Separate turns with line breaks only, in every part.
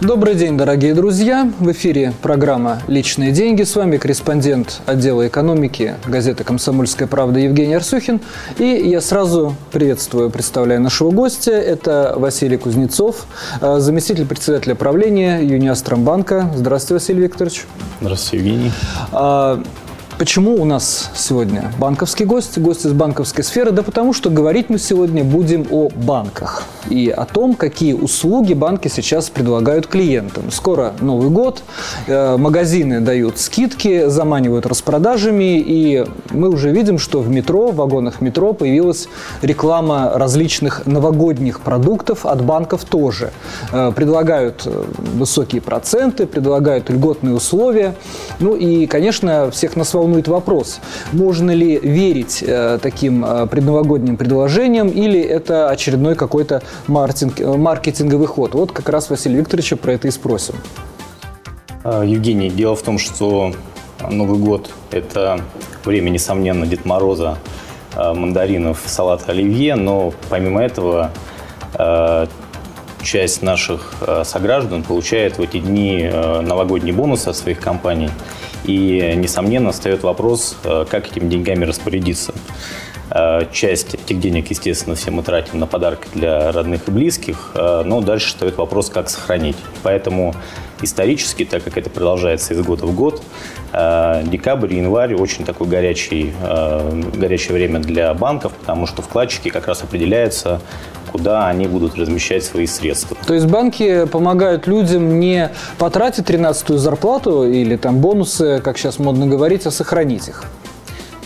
Добрый день, дорогие друзья! В эфире программа «Личные деньги». С вами корреспондент отдела экономики газеты «Комсомольская правда» Евгений Арсюхин. И я сразу приветствую, представляю нашего гостя. Это Василий Кузнецов, э, заместитель председателя правления Юниастромбанка. Здравствуйте, Василий Викторович.
Здравствуйте, Евгений.
Почему у нас сегодня банковский гость, гость из банковской сферы? Да потому что говорить мы сегодня будем о банках и о том, какие услуги банки сейчас предлагают клиентам. Скоро Новый год, э, магазины дают скидки, заманивают распродажами, и мы уже видим, что в метро, в вагонах метро появилась реклама различных новогодних продуктов от банков тоже. Э, предлагают э, высокие проценты, предлагают льготные условия. Ну и, конечно, всех нас волнует волнует вопрос, можно ли верить э, таким э, предновогодним предложениям или это очередной какой-то э, маркетинговый ход. Вот как раз Василия Викторовича про это и спросим.
А, Евгений, дело в том, что Новый год – это время, несомненно, Дед Мороза, мандаринов, салата оливье, но помимо этого часть наших сограждан получает в эти дни новогодний бонус от своих компаний – и, несомненно, встает вопрос, э, как этими деньгами распорядиться. Э, часть этих денег, естественно, все мы тратим на подарки для родных и близких, э, но дальше встает вопрос, как сохранить. Поэтому исторически, так как это продолжается из года в год, декабрь и январь очень такое горячий, горячее время для банков, потому что вкладчики как раз определяются, куда они будут размещать свои средства.
То есть банки помогают людям не потратить 13-ю зарплату или там бонусы, как сейчас модно говорить, а сохранить их?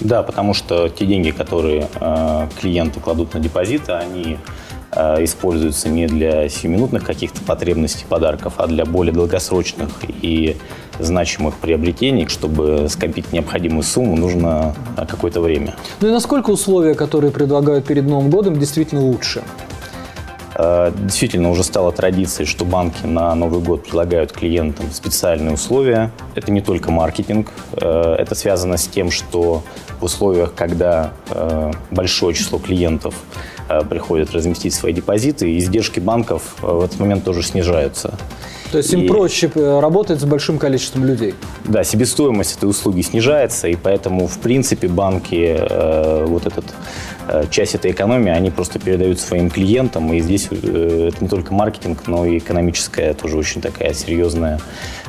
Да, потому что те деньги, которые э, клиенты кладут на депозиты, они э, используются не для сиюминутных каких-то потребностей подарков, а для более долгосрочных и значимых приобретений. Чтобы скопить необходимую сумму, нужно э, какое-то время.
Ну и насколько условия, которые предлагают перед Новым годом, действительно лучше?
Э, действительно, уже стало традицией, что банки на Новый год предлагают клиентам специальные условия. Это не только маркетинг, э, это связано с тем, что в условиях, когда э, большое число клиентов приходят разместить свои депозиты, издержки банков в этот момент тоже снижаются.
То есть им и... проще работать с большим количеством людей?
Да, себестоимость этой услуги снижается, и поэтому, в принципе, банки э, вот этот часть этой экономии они просто передают своим клиентам. И здесь э, это не только маркетинг, но и экономическая тоже очень такая серьезная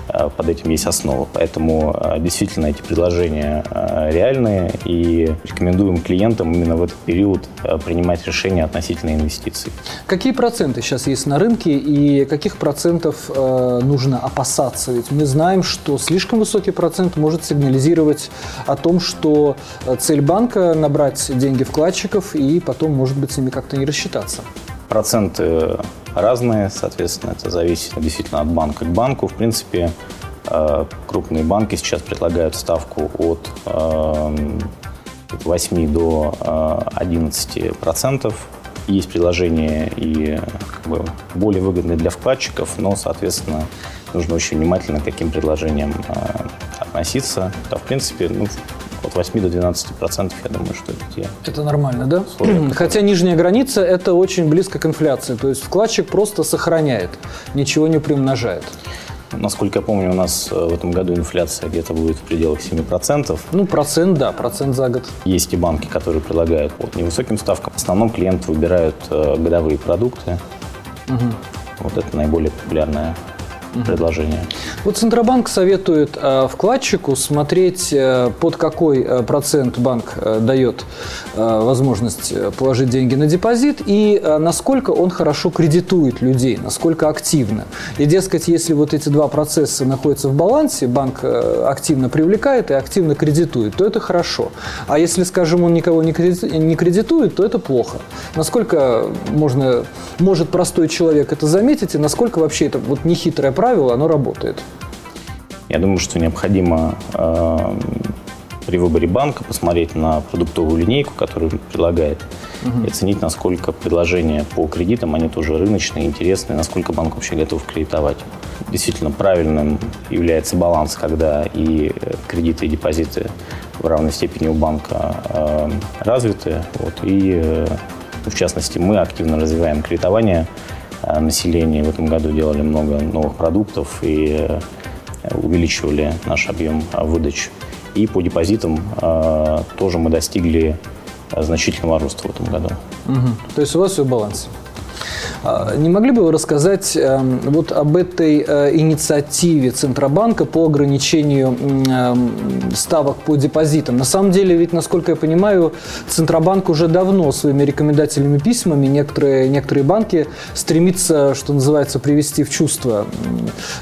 Э, под этим есть основа. Поэтому э, действительно эти предложения э, реальные и рекомендуем клиентам именно в этот период принимать решения относительно инвестиций.
Какие проценты сейчас есть на рынке и каких процентов нужно опасаться? Ведь мы знаем, что слишком высокий процент может сигнализировать о том, что цель банка – набрать деньги вкладчиков и потом, может быть, с ними как-то не рассчитаться.
Проценты разные, соответственно, это зависит действительно от банка к банку. В принципе, э, крупные банки сейчас предлагают ставку от 8 э, до 11 э, процентов. Есть предложения и как бы, более выгодные для вкладчиков, но, соответственно, нужно очень внимательно к таким предложениям относиться. Да, в принципе, ну, от 8 до 12 процентов, я думаю, что это те
Это нормально, да? Условия, Хотя нижняя граница – это очень близко к инфляции. То есть вкладчик просто сохраняет, ничего не примножает.
Насколько я помню, у нас э, в этом году инфляция где-то будет в пределах 7%.
Ну, процент, да, процент за год.
Есть и банки, которые предлагают вот невысоким ставкам. В основном клиенты выбирают э, годовые продукты. Угу. Вот это наиболее популярная предложение.
Вот Центробанк советует э, вкладчику смотреть, э, под какой э, процент банк дает возможность положить деньги на депозит и насколько он хорошо кредитует людей, насколько активно. И, дескать, если вот эти два процесса находятся в балансе, банк активно привлекает и активно кредитует, то это хорошо. А если, скажем, он никого не кредитует, то это плохо. Насколько можно, может простой человек это заметить и насколько вообще это вот нехитрая правило, оно работает.
Я думаю, что необходимо э, при выборе банка посмотреть на продуктовую линейку, которую предлагает, угу. и оценить, насколько предложения по кредитам, они тоже рыночные, интересные, насколько банк вообще готов кредитовать. Действительно правильным является баланс, когда и кредиты, и депозиты в равной степени у банка э, развиты. Вот, и, э, в частности, мы активно развиваем кредитование э, населения. В этом году делали много новых продуктов и э, увеличивали наш объем выдач. И по депозитам э, тоже мы достигли значительного роста в этом году.
Угу. То есть у вас все в балансе? А, не могли бы вы рассказать эм, вот об этой э, инициативе Центробанка по ограничению эм, ставок по депозитам? На самом деле, ведь, насколько я понимаю, Центробанк уже давно своими рекомендательными письмами некоторые, некоторые банки стремится, что называется, привести в чувство,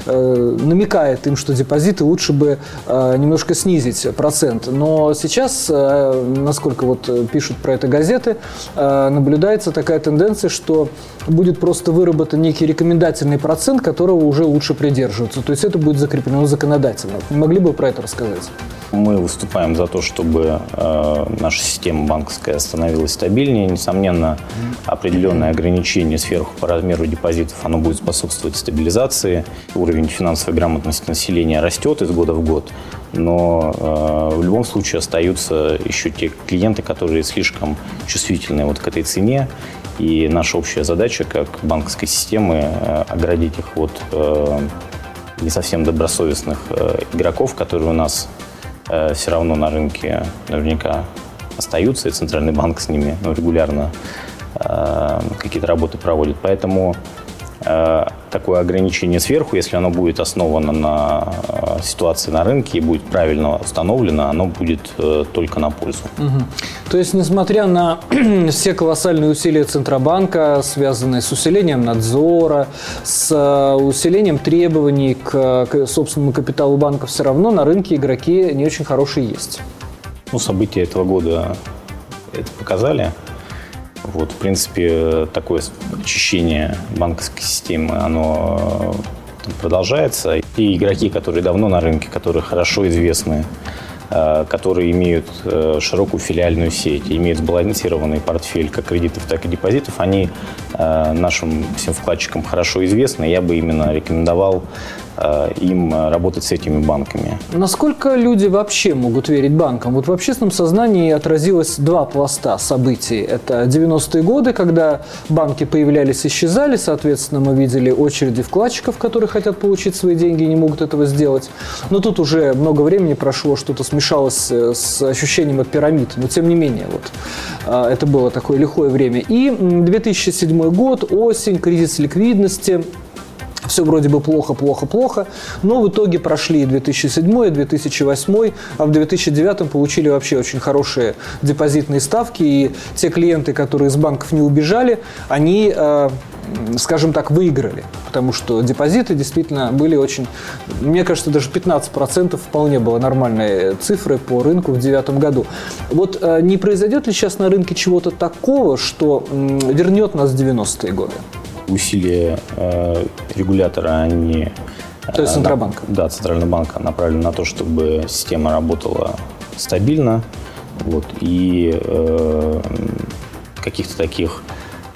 э, намекает им, что депозиты лучше бы э, немножко снизить процент. Но сейчас, насколько вот пишут про это газеты, наблюдается такая тенденция, что будет просто выработан некий рекомендательный процент, которого уже лучше придерживаться. То есть это будет закреплено законодательно. могли бы про это рассказать?
Мы выступаем за то, чтобы э, наша система банковская становилась стабильнее. Несомненно, определенное ограничение сверху по размеру депозитов, оно будет способствовать стабилизации. Уровень финансовой грамотности населения растет из года в год, но э, в любом случае остаются еще те клиенты, которые слишком чувствительны вот к этой цене и наша общая задача как банковской системы э, оградить их от э, не совсем добросовестных э, игроков, которые у нас все равно на рынке наверняка остаются, и Центральный банк с ними ну, регулярно какие-то работы проводит. Поэтому такое ограничение сверху, если оно будет основано на э, ситуации на рынке и будет правильно установлено, оно будет э, только на пользу.
Угу. То есть, несмотря на все колоссальные усилия Центробанка, связанные с усилением надзора, с усилением требований к, к собственному капиталу банка, все равно на рынке игроки не очень хорошие есть.
Ну, события этого года это показали. Вот, в принципе, такое очищение банковской системы, оно э, продолжается. И игроки, которые давно на рынке, которые хорошо известны, э, которые имеют э, широкую филиальную сеть, имеют сбалансированный портфель как кредитов, так и депозитов, они нашим всем вкладчикам хорошо известны. Я бы именно рекомендовал им э, работать с этими банками.
Насколько люди вообще могут верить банкам? Вот в общественном сознании отразилось два пласта событий. Это 90-е годы, когда банки появлялись, исчезали, соответственно, мы видели очереди вкладчиков, которые хотят получить свои деньги и не могут этого сделать. Но тут уже много времени прошло, что-то смешалось э, с ощущением от пирамид. Но тем не менее, вот это было такое лихое время. И 2007 год, осень, кризис ликвидности – все вроде бы плохо, плохо, плохо, но в итоге прошли и 2007, и 2008, а в 2009 получили вообще очень хорошие депозитные ставки, и те клиенты, которые из банков не убежали, они э, скажем так, выиграли, потому что депозиты действительно были очень, мне кажется, даже 15% вполне было нормальной цифры по рынку в 2009 году. Вот э, не произойдет ли сейчас на рынке чего-то такого, что вернет нас в 90-е годы?
Усилия э, регулятора, они...
То есть э, Центробанка?
Да, Центрального банка направлены на то, чтобы система работала стабильно. Вот, и э, каких-то таких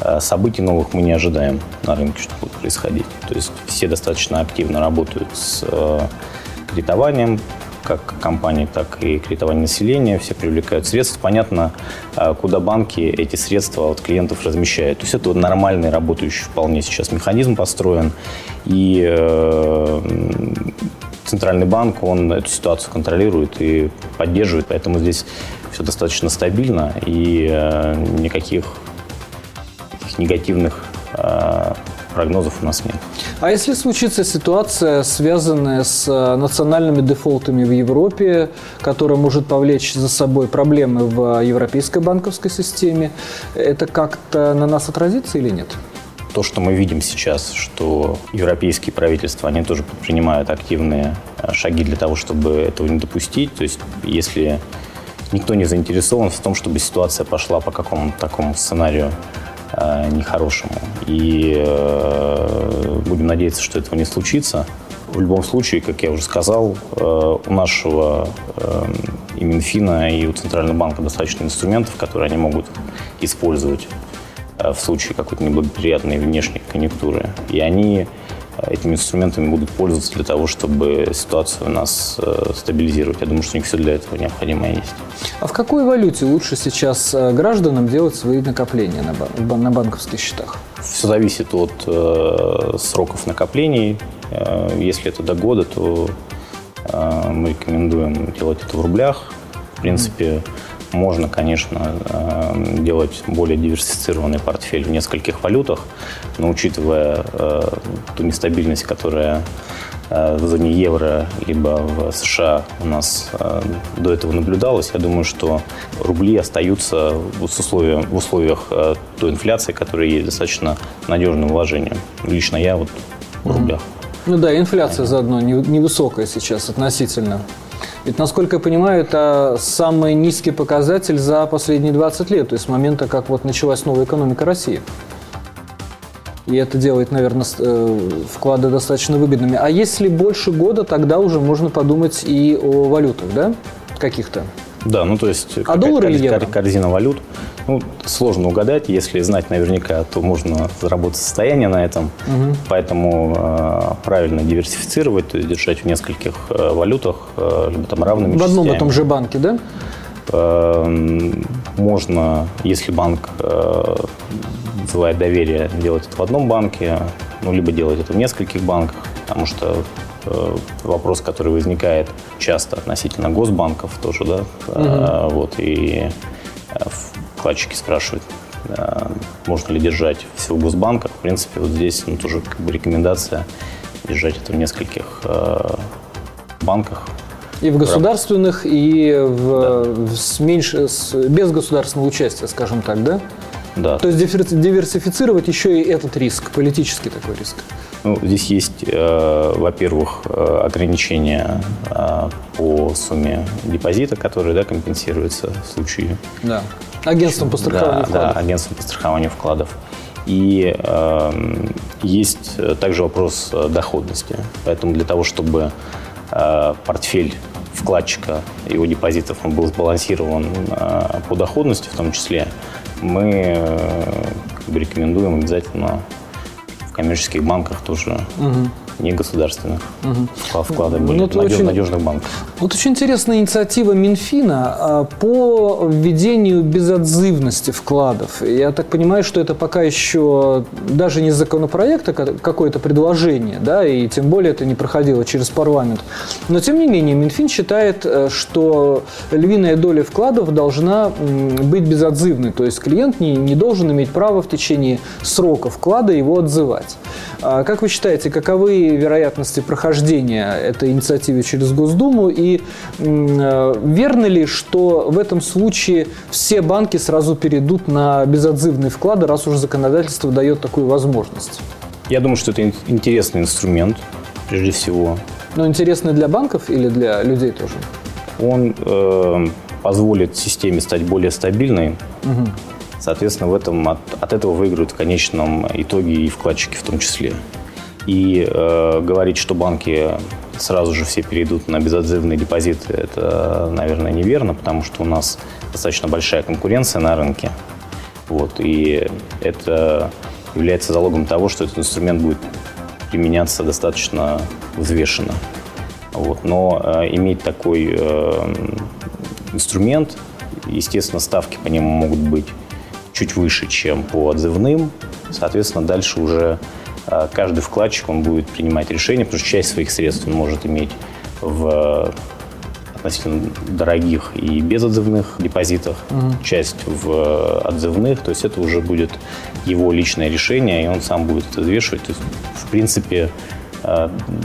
э, событий новых мы не ожидаем на рынке, что будет происходить. То есть все достаточно активно работают с э, кредитованием, как компании, так и кредитование населения, все привлекают средства. Понятно, а, куда банки эти средства от клиентов размещают. То есть это нормальный работающий вполне сейчас механизм построен. И э, Центральный банк, он эту ситуацию контролирует и поддерживает, поэтому здесь все достаточно стабильно и э, никаких негативных э, прогнозов у нас нет.
А если случится ситуация, связанная с э, национальными дефолтами в Европе, которая может повлечь за собой проблемы в европейской банковской системе, это как-то на нас отразится или нет?
То, что мы видим сейчас, что европейские правительства, они тоже принимают активные э, шаги для того, чтобы этого не допустить. То есть, если никто не заинтересован в том, чтобы ситуация пошла по какому-то такому сценарию нехорошему. И э, будем надеяться, что этого не случится. В любом случае, как я уже сказал, э, у нашего э, и Минфина, и у Центрального банка достаточно инструментов, которые они могут использовать э, в случае какой-то неблагоприятной внешней конъюнктуры. И они этими инструментами будут пользоваться для того, чтобы ситуацию у нас стабилизировать. Я думаю, что у них все для этого необходимое есть.
А в какой валюте лучше сейчас гражданам делать свои накопления на, банковских счетах?
Все зависит от э, сроков накоплений, Э, если это до года, то э, мы рекомендуем делать это в рублях. В принципе, можно, конечно, э, делать более диверсифицированный портфель в нескольких валютах, но учитывая ту нестабильность, которая в зоне евро либо в США у нас до этого наблюдалась, я думаю, что рубли остаются в условиях, в условиях той инфляции, которая есть, достаточно надежным вложением. Лично я вот в рублях.
Ну да, инфляция заодно невысокая сейчас относительно. Ведь, насколько я понимаю, это самый низкий показатель за последние 20 лет, то есть с момента, как вот началась новая экономика России. И это делает, наверное, э, вклады достаточно выгодными. А если больше года, тогда уже можно подумать и о валютах, да? Каких-то.
Да, ну то есть
а доллар или евро?
корзина валют. Ну, сложно угадать. Если знать наверняка, то можно заработать состояние на этом. Угу. Поэтому э, правильно диверсифицировать, то есть держать в нескольких э, валютах, э, либо там равными
В одном и том же банке, да?
Э, можно, если банк э, вызывает доверие, делать это в одном банке, ну, либо делать это в нескольких банках, потому что вопрос, который возникает часто относительно госбанков тоже, да, угу. вот, и вкладчики спрашивают, э, можно ли держать все в госбанках. В принципе, вот здесь ну, тоже как бы рекомендация держать это в нескольких э, банках.
И в государственных, и в, да. с меньше, с, без государственного участия, скажем так, да?
Да.
То есть диверсифицировать еще и этот риск, политический такой риск.
Ну, здесь есть, э, во-первых, э, ограничения э, по сумме депозита, которые да, компенсируются в случае...
Да. Агентством по страхованию
да,
вкладов.
Да, агентством по страхованию вкладов. И э, есть также вопрос доходности. Поэтому для того, чтобы э, портфель вкладчика, его депозитов он был сбалансирован э, по доходности в том числе, мы э, как бы рекомендуем обязательно коммерческих банках тоже угу. Не государственных угу. вклады были, ну, надеж, очень, надежных банков.
Вот очень интересная инициатива Минфина а, по введению безотзывности вкладов. Я так понимаю, что это пока еще даже не законопроект, а какое-то предложение, да, и тем более это не проходило через парламент. Но тем не менее Минфин считает, э, что львиная доля вкладов должна быть безотзывной, то есть клиент не, не должен иметь права в течение срока вклада его отзывать. А как вы считаете, каковы вероятности прохождения этой инициативы через Госдуму? И э, верно ли, что в этом случае все банки сразу перейдут на безотзывные вклады, раз уж законодательство дает такую возможность?
Я думаю, что это интересный инструмент, прежде всего.
Но интересный для банков или для людей тоже?
Он э, позволит системе стать более стабильной. Угу. Соответственно, в этом, от, от этого выиграют в конечном итоге и вкладчики в том числе. И э, говорить, что банки сразу же все перейдут на безотзывные депозиты, это, наверное, неверно, потому что у нас достаточно большая конкуренция на рынке. Вот, и это является залогом того, что этот инструмент будет применяться достаточно взвешенно. Вот. Но э, иметь такой э, инструмент, естественно, ставки по нему могут быть чуть выше, чем по отзывным. Соответственно, дальше уже каждый вкладчик он будет принимать решение, потому что часть своих средств он может иметь в относительно дорогих и безотзывных депозитах, угу. часть в отзывных. То есть это уже будет его личное решение, и он сам будет это взвешивать. То есть, в принципе, Э,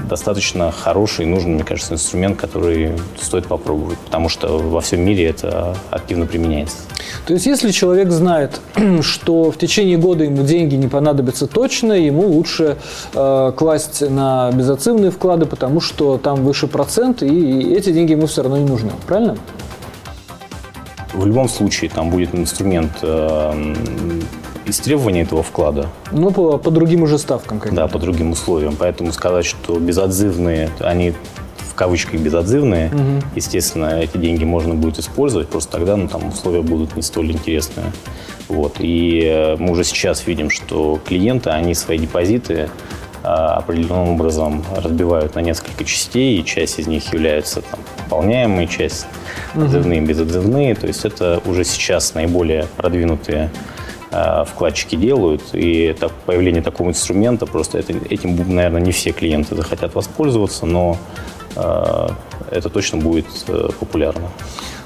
достаточно хороший и нужный, мне кажется, инструмент, который стоит попробовать, потому что во всем мире это активно применяется.
То есть, если человек знает, что в течение года ему деньги не понадобятся точно, ему лучше э, класть на безоцивные вклады, потому что там выше процент, и эти деньги ему все равно не нужны. Правильно?
В любом случае, там будет инструмент э, из требований этого вклада.
Ну, по, по другим уже ставкам. Конечно.
Да, по другим условиям. Поэтому сказать, что безотзывные, они в кавычках безотзывные, угу. естественно, эти деньги можно будет использовать, просто тогда ну, там условия будут не столь интересные. Вот. И э, мы уже сейчас видим, что клиенты, они свои депозиты а, определенным образом разбивают на несколько частей, и часть из них является там, пополняемой, часть отзывные, безотзывные. То есть это уже сейчас наиболее продвинутые вкладчики делают, и это появление такого инструмента, просто это, этим, наверное, не все клиенты захотят воспользоваться, но э, это точно будет э, популярно.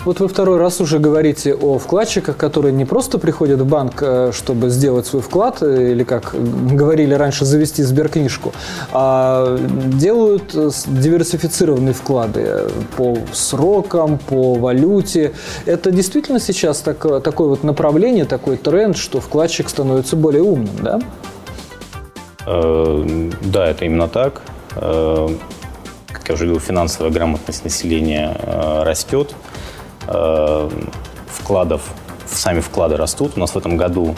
Вот вы второй раз уже говорите о вкладчиках, которые не просто приходят в банк, э, чтобы сделать свой вклад, э, или, как говорили раньше, завести сберкнижку, а делают э, диверсифицированные вклады по срокам, по валюте. Это действительно сейчас так, такое вот направление, такой тренд, что вкладчик становится более умным, да?
Да, это именно так. Как я уже говорил, финансовая грамотность населения растет. Э, вкладов, сами вклады растут. У нас в этом году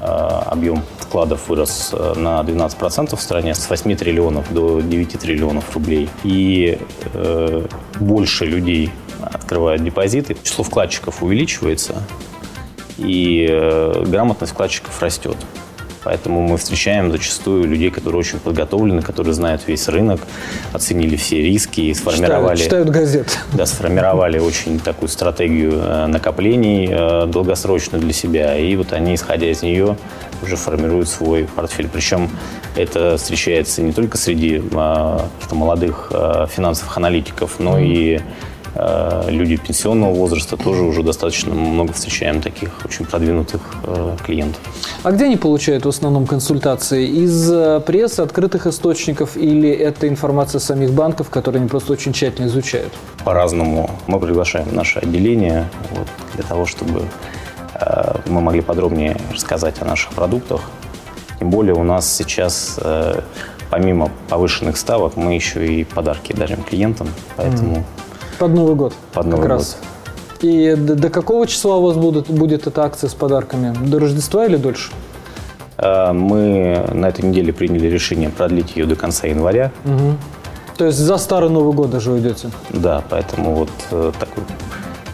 э, объем вкладов вырос э, на 12% в стране с 8 триллионов до 9 триллионов рублей. И больше людей открывают депозиты, число вкладчиков увеличивается, и грамотность вкладчиков растет. Поэтому мы встречаем зачастую людей, которые очень подготовлены, которые знают весь рынок, оценили все риски и сформировали...
Читают, читают газеты.
Да, сформировали очень такую стратегию э, накоплений э, долгосрочную для себя. И вот они, исходя из нее, уже формируют свой портфель. Причем это встречается не только среди а, молодых финансовых аналитиков, но и Э, люди пенсионного возраста тоже уже достаточно много встречаем таких очень продвинутых э, клиентов.
А где они получают в основном консультации? Из э, прессы, открытых источников или это информация самих банков, которые они просто очень тщательно изучают?
По-разному. Мы приглашаем наше отделение вот, для того, чтобы мы могли подробнее рассказать о наших продуктах. Тем более у нас сейчас помимо повышенных ставок мы еще и подарки дарим клиентам, поэтому.
Под Новый год.
Под Новый как год. раз.
И до, до какого числа у вас будет, будет эта акция с подарками? До Рождества или дольше?
Э, мы на этой неделе приняли решение продлить ее до конца января.
Угу. То есть за старый Новый год даже уйдете?
Да, поэтому вот э, такой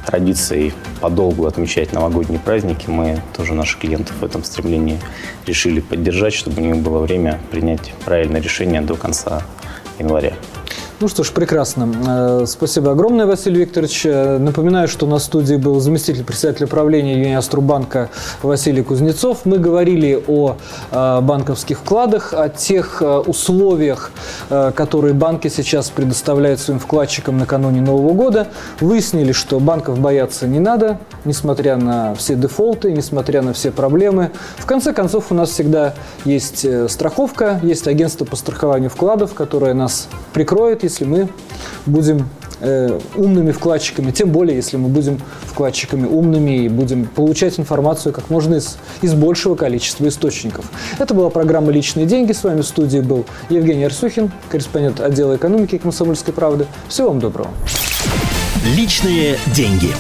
традицией подолгу отмечать новогодние праздники мы тоже наших клиентов в этом стремлении решили поддержать, чтобы у них было время принять правильное решение до конца января.
Ну что ж, прекрасно. Э, спасибо огромное, Василий Викторович. Э, напоминаю, что на студии был заместитель председателя правления Юниаструбанка Василий Кузнецов. Мы говорили о э, банковских вкладах, о тех условиях, которые банки сейчас предоставляют своим вкладчикам накануне Нового года. Выяснили, что банков бояться не надо, несмотря на все дефолты, несмотря на все проблемы. В конце концов, у нас всегда есть страховка, есть агентство по страхованию вкладов, которое нас прикроет, если мы будем э, умными вкладчиками, тем более, если мы будем вкладчиками умными и будем получать информацию как можно из, из большего количества источников. Это была программа «Личные деньги». С вами в студии был Евгений Арсюхин, корреспондент отдела экономики «Комсомольской правды». Всего вам доброго.
Личные деньги.